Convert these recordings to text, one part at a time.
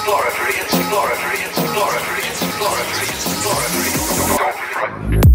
exploratory, exploratory, exploratory, exploratory, exploratory. Don't fret.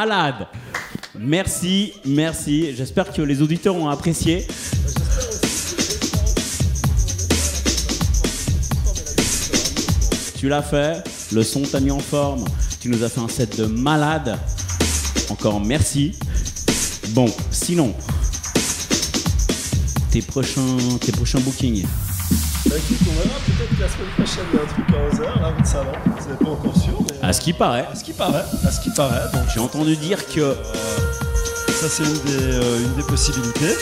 Malade. Merci, merci. J'espère que les auditeurs ont apprécié. Tu l'as fait, le son t'a mis en forme. Tu nous as fait un set de malade. Encore merci. Bon, sinon, tes prochains, tes prochains bookings. Bah, écoute, on verra peut-être que la semaine prochaine il y a un truc à 11h, là, votre salon. C'est pas encore sûr. À ce qui paraît. À ce qui paraît, à ce qui paraît. Donc, J'ai entendu dire que ça, c'est une des, euh, une des possibilités.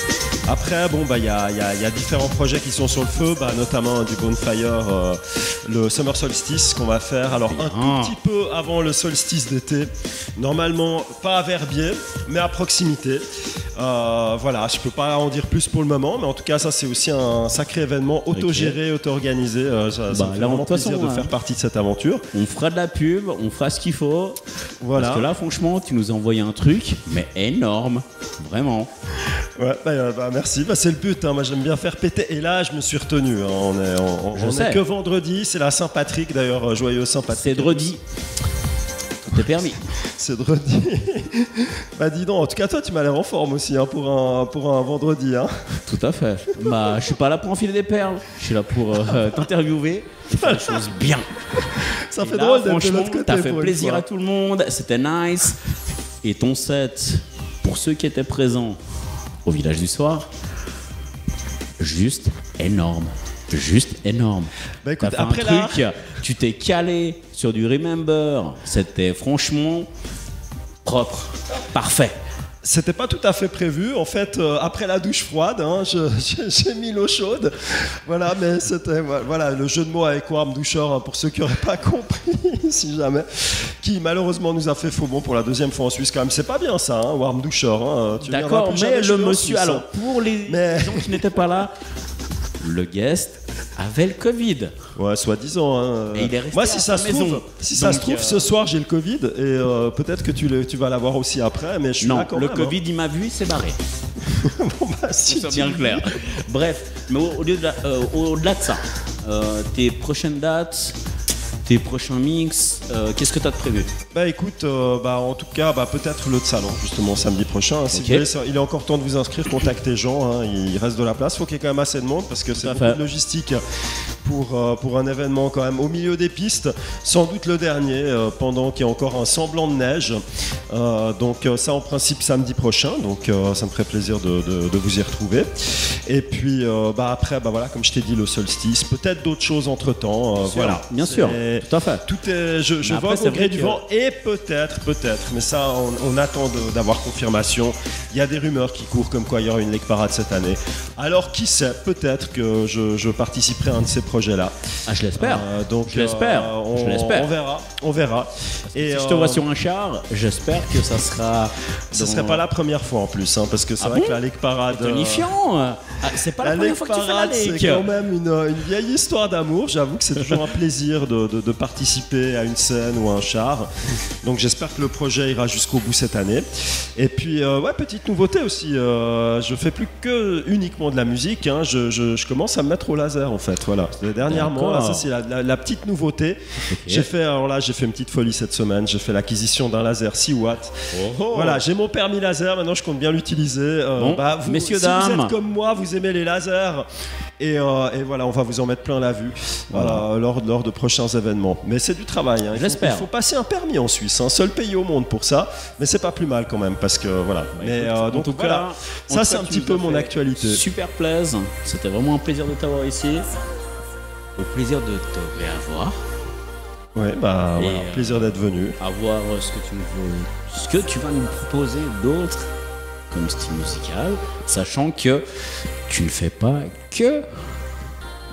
Après, bon, bah, il y a, il y a- il y a différents projets qui sont sur le feu, bah, notamment du Bonfire, euh, le Summer Solstice qu'on va faire. Alors, un Ah. tout petit peu avant le solstice d'été. Normalement, pas à Verbier, mais à proximité. Euh, voilà, je peux pas en dire plus pour le moment, mais en tout cas, ça, c'est aussi un sacré événement autogéré, auto-organisé. Euh, ça, ça Bah, me fait là, vraiment façon, plaisir de hein. faire partie de cette aventure. on fera de la pub, on fera ce qu'il faut. Voilà. Parce que là, franchement, tu nous as envoyé un truc, mais énorme. Vraiment. Ouais, bah, euh, bah, merci. Bah, c'est le but. hein. Moi, j'aime bien faire péter. Et là, je me suis retenu. hein. On est, on, on- Je on sais. est que vendredi. C'est la Saint-Patrick, d'ailleurs. euh, Joyeux Saint-Patrick. C'est dredi. Est permis. C'est dredi. bah, dis donc. En tout cas, toi, tu m'as l'air en forme aussi hein, pour, un, pour un vendredi. Hein. Tout à fait. Bah, je suis pas là pour enfiler des perles. Je suis là pour euh, t'interviewer, faire les choses bien. Ça Et fait là, drôle d'être de l'autre côté. T'as fait plaisir à tout le monde. C'était nice. Et ton set, pour ceux qui étaient présents au village du soir, juste énorme. Juste énorme. Bah, écoute, T'as fait après un là- tu t'es calé sur du Remember. C'était franchement propre, parfait. C'était pas tout à fait prévu. En fait, euh, après la douche froide, hein, j'ai mis l'eau chaude. Voilà, mais c'était voilà, le jeu de mots avec Warm Doucher, hein, pour ceux qui n'auraient pas compris, si jamais, qui malheureusement nous a fait faux bon pour la deuxième fois en Suisse quand même. C'est pas bien ça, hein, Warm Doucher. hein. D'accord, mais le monsieur, Suisse, alors pour les Mais- gens qui n'étaient pas là, le guest avait le Covid. Ouais, soi-disant. hein. Et il est resté Moi, à si sa ça se maison. trouve, si ça se trouve, euh, ce soir j'ai le Covid et euh, peut-être que tu, le- tu vas l'avoir aussi après, mais je suis Non, là quand le même. Covid, il m'a vu, il s'est barré. hein. Bon, bah, si C'est bien clair. Bref, mais au- au-delà de, la- euh, au-delà de ça, euh, tes prochaines dates, tes prochains mix, euh, qu'est-ce que tu as de prévu? Bah écoute, euh, bah, en tout cas, bah, peut-être l'autre salon, justement, samedi prochain. Si voulez, il est encore temps de vous inscrire, contactez Jean, hein, il reste de la place. Il faut qu'il y ait quand même assez de monde parce que c'est beaucoup fait. de logistique pour, euh, pour un événement quand même au milieu des pistes. Sans doute le dernier, euh, pendant qu'il y a encore un semblant de neige. Euh, donc ça en principe samedi prochain, donc ça me ferait plaisir de, de- de vous y retrouver. Et puis bah, après, bah, voilà, comme je t'ai dit, le solstice, peut-être d'autres choses entre-temps. voilà, bien sûr, tout à fait. Tout est, je, c'est au gré du vent et peut-être, peut-être, mais ça on, on attend d'avoir confirmation. Il y a des rumeurs qui courent comme quoi il y aura une Lake Parade cette année. Alors qui sait, peut-être que je, je participerai à un de ces projets-là. Ah, je l'espère. Euh, donc Je l'espère, euh, on, l'espère. On verra, on verra. Et si je te euh, vois sur un char, j'espère que ça sera. ce dans- serait pas la première fois en plus, hein, parce que c'est Ah vrai bon que la Lake Parade. euh, Tonifiant euh, ah, C'est pas la, la première fois que tu fais la Parade, c'est quand même une, une vieille histoire d'amour. J'avoue que c'est toujours un plaisir de, de- de participer à une scène ou à un char. Donc j'espère que le projet ira jusqu'au bout cette année. Et puis, euh, ouais, petite nouveauté aussi. euh, je fais plus que uniquement de la musique. hein. Je, je- je commence à me mettre au laser en fait. Voilà. Dernièrement, là, D'accord. ça c'est la, la- la petite nouveauté. J'ai fait, alors là, j'ai fait une petite folie cette semaine. J'ai fait l'acquisition d'un laser 6 watts. Oh. Voilà, j'ai mon permis laser. Maintenant, je compte bien l'utiliser. Euh, Bon, vous- messieurs, si vous dames. êtes comme moi, vous aimez les lasers. Et, euh, et voilà, on va vous en mettre plein la vue euh, lors, lors de prochains événements. Mais c'est du travail. hein. Il, faut, J'espère. il faut passer un permis en Suisse. Un seul pays au monde pour ça. Mais c'est pas plus mal quand même parce que voilà. Mais Écoute, euh, en donc tout voilà. cas, ça c'est un petit peu mon actualité. Super plaise. C'était vraiment un plaisir de t'avoir ici. Au plaisir de te réavoir. Ouais, bah voilà, euh, plaisir d'être venu. À voir ce que tu veux, ce que tu vas nous proposer d'autre comme style musical, sachant que tu ne fais pas que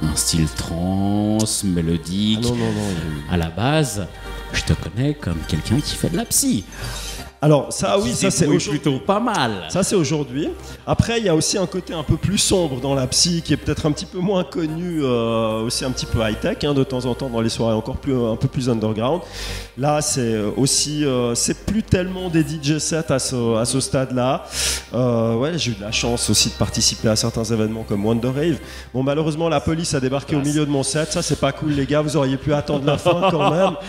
un style trans, mélodique. Ah non, non, non. À la base, je te connais comme quelqu'un qui fait de la psy. Alors ça, oui, ça c'est plutôt pas mal. Ça c'est aujourd'hui. Après, il y a aussi un côté un peu plus sombre dans la psy qui est peut-être un petit peu moins connu, euh, aussi un petit peu high tech de temps en temps dans les soirées encore plus un peu plus underground. Là, c'est aussi euh, c'est plus tellement des DJ sets à ce, à ce stade-là. Euh, ouais, j'ai eu de la chance aussi de participer à certains événements comme Wonder Rave. Bon, malheureusement, la police a débarqué au milieu de mon set. Ça, c'est pas cool, les gars. Vous auriez pu attendre la fin quand même.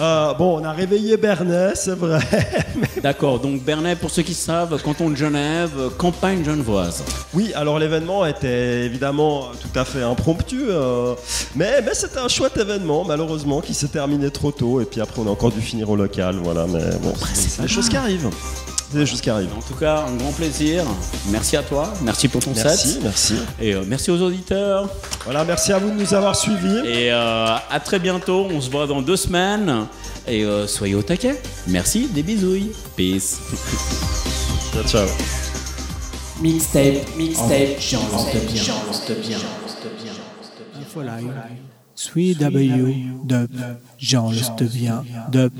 Euh, bon, on a réveillé Bernet, c'est vrai. D'accord, donc Bernay, pour ceux qui savent, canton de Genève, campagne genevoise. Oui, alors l'événement était évidemment tout à fait impromptu, euh, mais, mais c'était un chouette événement, malheureusement, qui s'est terminé trop tôt. Et puis après, on a encore dû finir au local. Voilà, mais bon, c'est des choses qui arrivent. C'est des choses qui arrivent. En tout cas, un grand plaisir. Merci à toi, merci pour ton Merci, set. merci. Et euh, merci aux auditeurs. Voilà, merci à vous de nous avoir suivis. Et euh, à très bientôt, on se voit dans deux semaines. Et euh, soyez au taquet. Merci, des bisouilles. Peace. Ciao, ciao. Mixtape, mixtape, bien, bien. Sweet W, dub, Jean dub.